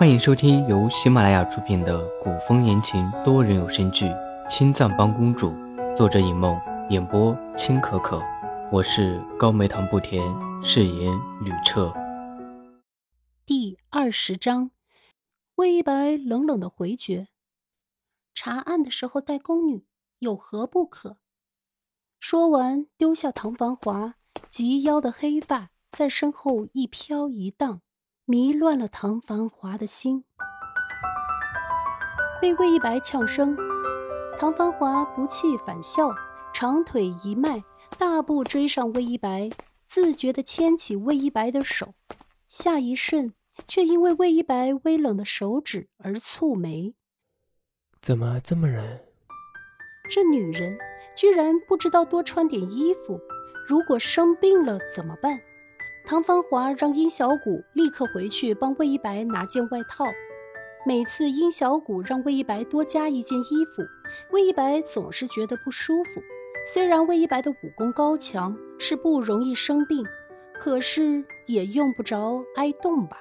欢迎收听由喜马拉雅出品的古风言情多人有声剧《青藏帮公主》，作者尹梦，演播青可可。我是高梅糖不甜，饰演吕彻。第二十章，魏一白冷冷的回绝：“查案的时候带宫女有何不可？”说完，丢下唐繁华及腰的黑发在身后一飘一荡。迷乱了唐繁华的心，被魏一白呛声，唐繁华不气反笑，长腿一迈，大步追上魏一白，自觉地牵起魏一白的手，下一瞬却因为魏一白微冷的手指而蹙眉。怎么这么冷？这女人居然不知道多穿点衣服，如果生病了怎么办？唐芳华让殷小谷立刻回去帮魏一白拿件外套。每次殷小谷让魏一白多加一件衣服，魏一白总是觉得不舒服。虽然魏一白的武功高强，是不容易生病，可是也用不着挨冻吧？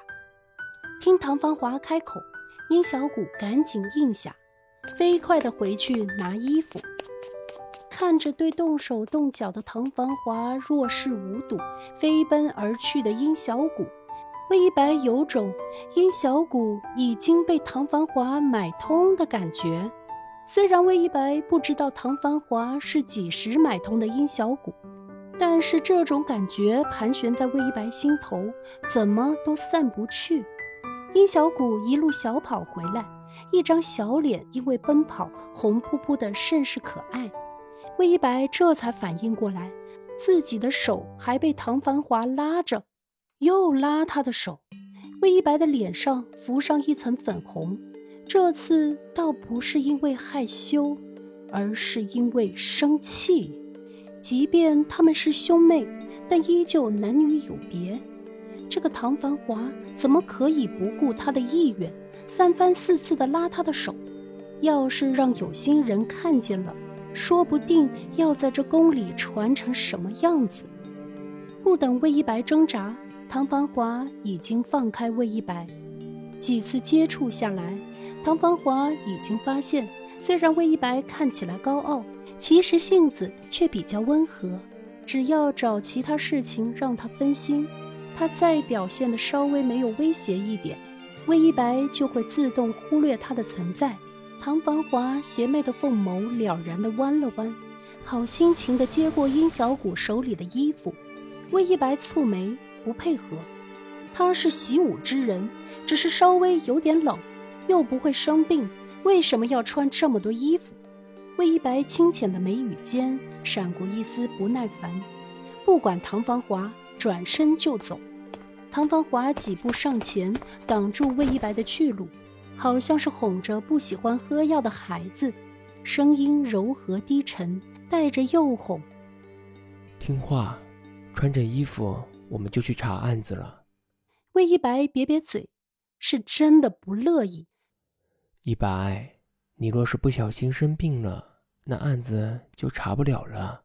听唐芳华开口，殷小谷赶紧应下，飞快地回去拿衣服。看着对动手动脚的唐繁华若视无睹、飞奔而去的殷小谷，魏一白有种殷小谷已经被唐繁华买通的感觉。虽然魏一白不知道唐繁华是几时买通的殷小谷，但是这种感觉盘旋在魏一白心头，怎么都散不去。殷小谷一路小跑回来，一张小脸因为奔跑红扑扑的，甚是可爱。魏一白这才反应过来，自己的手还被唐繁华拉着，又拉他的手。魏一白的脸上浮上一层粉红，这次倒不是因为害羞，而是因为生气。即便他们是兄妹，但依旧男女有别。这个唐繁华怎么可以不顾他的意愿，三番四次的拉他的手？要是让有心人看见了，说不定要在这宫里传成什么样子？不等魏一白挣扎，唐繁华已经放开魏一白。几次接触下来，唐繁华已经发现，虽然魏一白看起来高傲，其实性子却比较温和。只要找其他事情让他分心，他再表现的稍微没有威胁一点，魏一白就会自动忽略他的存在。唐繁华邪魅的凤眸了然地弯了弯，好心情地接过殷小谷手里的衣服。魏一白蹙眉不配合，他是习武之人，只是稍微有点冷，又不会生病，为什么要穿这么多衣服？魏一白清浅的眉宇间闪过一丝不耐烦，不管唐繁华，转身就走。唐繁华几步上前，挡住魏一白的去路。好像是哄着不喜欢喝药的孩子，声音柔和低沉，带着诱哄。听话，穿着衣服，我们就去查案子了。魏一白瘪瘪嘴，是真的不乐意。一白，你若是不小心生病了，那案子就查不了了。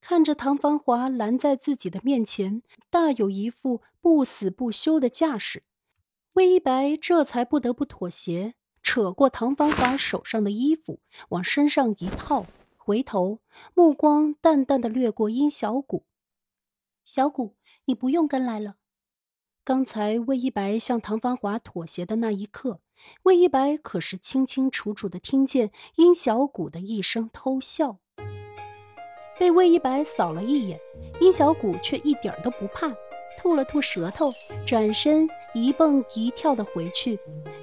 看着唐繁华拦在自己的面前，大有一副不死不休的架势。魏一白这才不得不妥协，扯过唐繁华手上的衣服，往身上一套，回头目光淡淡的掠过殷小谷。小谷，你不用跟来了。刚才魏一白向唐繁华妥协的那一刻，魏一白可是清清楚楚的听见殷小谷的一声偷笑。被魏一白扫了一眼，殷小谷却一点都不怕。吐了吐舌头，转身一蹦一跳的回去。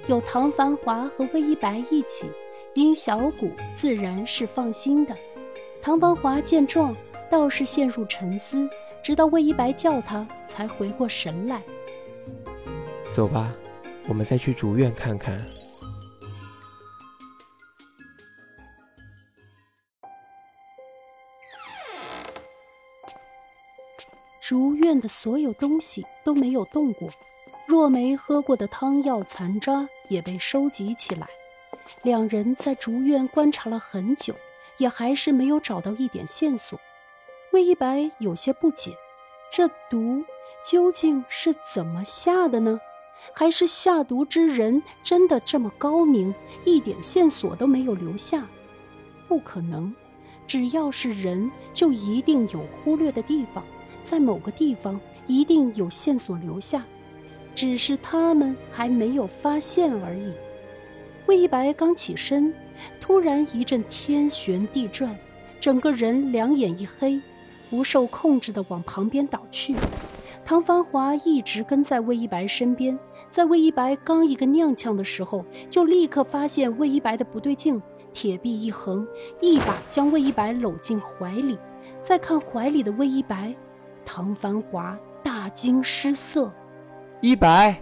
有唐繁华和魏一白一起，殷小谷自然是放心的。唐繁华见状，倒是陷入沉思，直到魏一白叫他，才回过神来。走吧，我们再去竹院看看。竹院的所有东西都没有动过，若梅喝过的汤药残渣也被收集起来。两人在竹院观察了很久，也还是没有找到一点线索。魏一白有些不解，这毒究竟是怎么下的呢？还是下毒之人真的这么高明，一点线索都没有留下？不可能，只要是人，就一定有忽略的地方，在某个地方一定有线索留下，只是他们还没有发现而已。魏一白刚起身，突然一阵天旋地转，整个人两眼一黑，不受控制地往旁边倒去。唐繁华一直跟在魏一白身边，在魏一白刚一个踉跄的时候，就立刻发现魏一白的不对劲，铁臂一横，一把将魏一白搂进怀里。再看怀里的魏一白，唐繁华大惊失色，一白，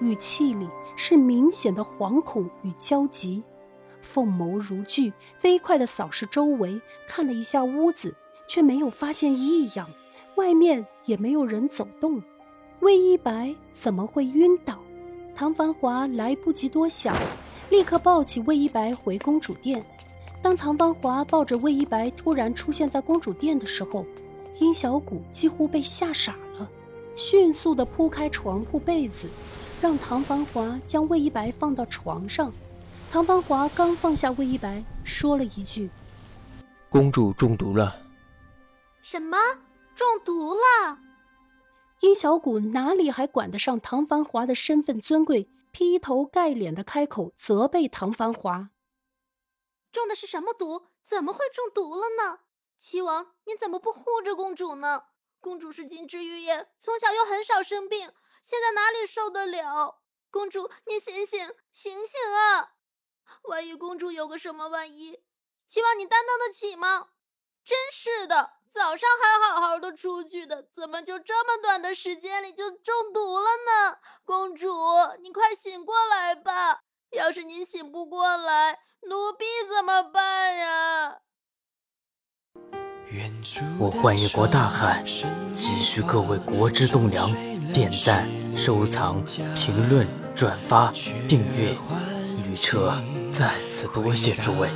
语气里是明显的惶恐与焦急，凤眸如炬，飞快地扫视周围，看了一下屋子，却没有发现异样。外面也没有人走动，魏一白怎么会晕倒？唐繁华来不及多想，立刻抱起魏一白回公主殿。当唐繁华抱着魏一白突然出现在公主殿的时候，殷小谷几乎被吓傻了，迅速地铺开床铺被子，让唐繁华将魏一白放到床上。唐繁华刚放下魏一白，说了一句：“公主中毒了。”什么？中毒了，殷小谷哪里还管得上唐繁华的身份尊贵，劈头盖脸的开口责备唐繁华：“中的是什么毒？怎么会中毒了呢？齐王，你怎么不护着公主呢？公主是金枝玉叶，从小又很少生病，现在哪里受得了？公主，你醒醒，醒醒啊！万一公主有个什么万一，齐王你担当得起吗？真是的。”早上还好好的出去的，怎么就这么短的时间里就中毒了呢？公主，你快醒过来吧！要是你醒不过来，奴婢怎么办呀？我幻一国大汉，急需各位国之栋梁点赞、收藏、评论、转发、订阅。旅车再次多谢诸位。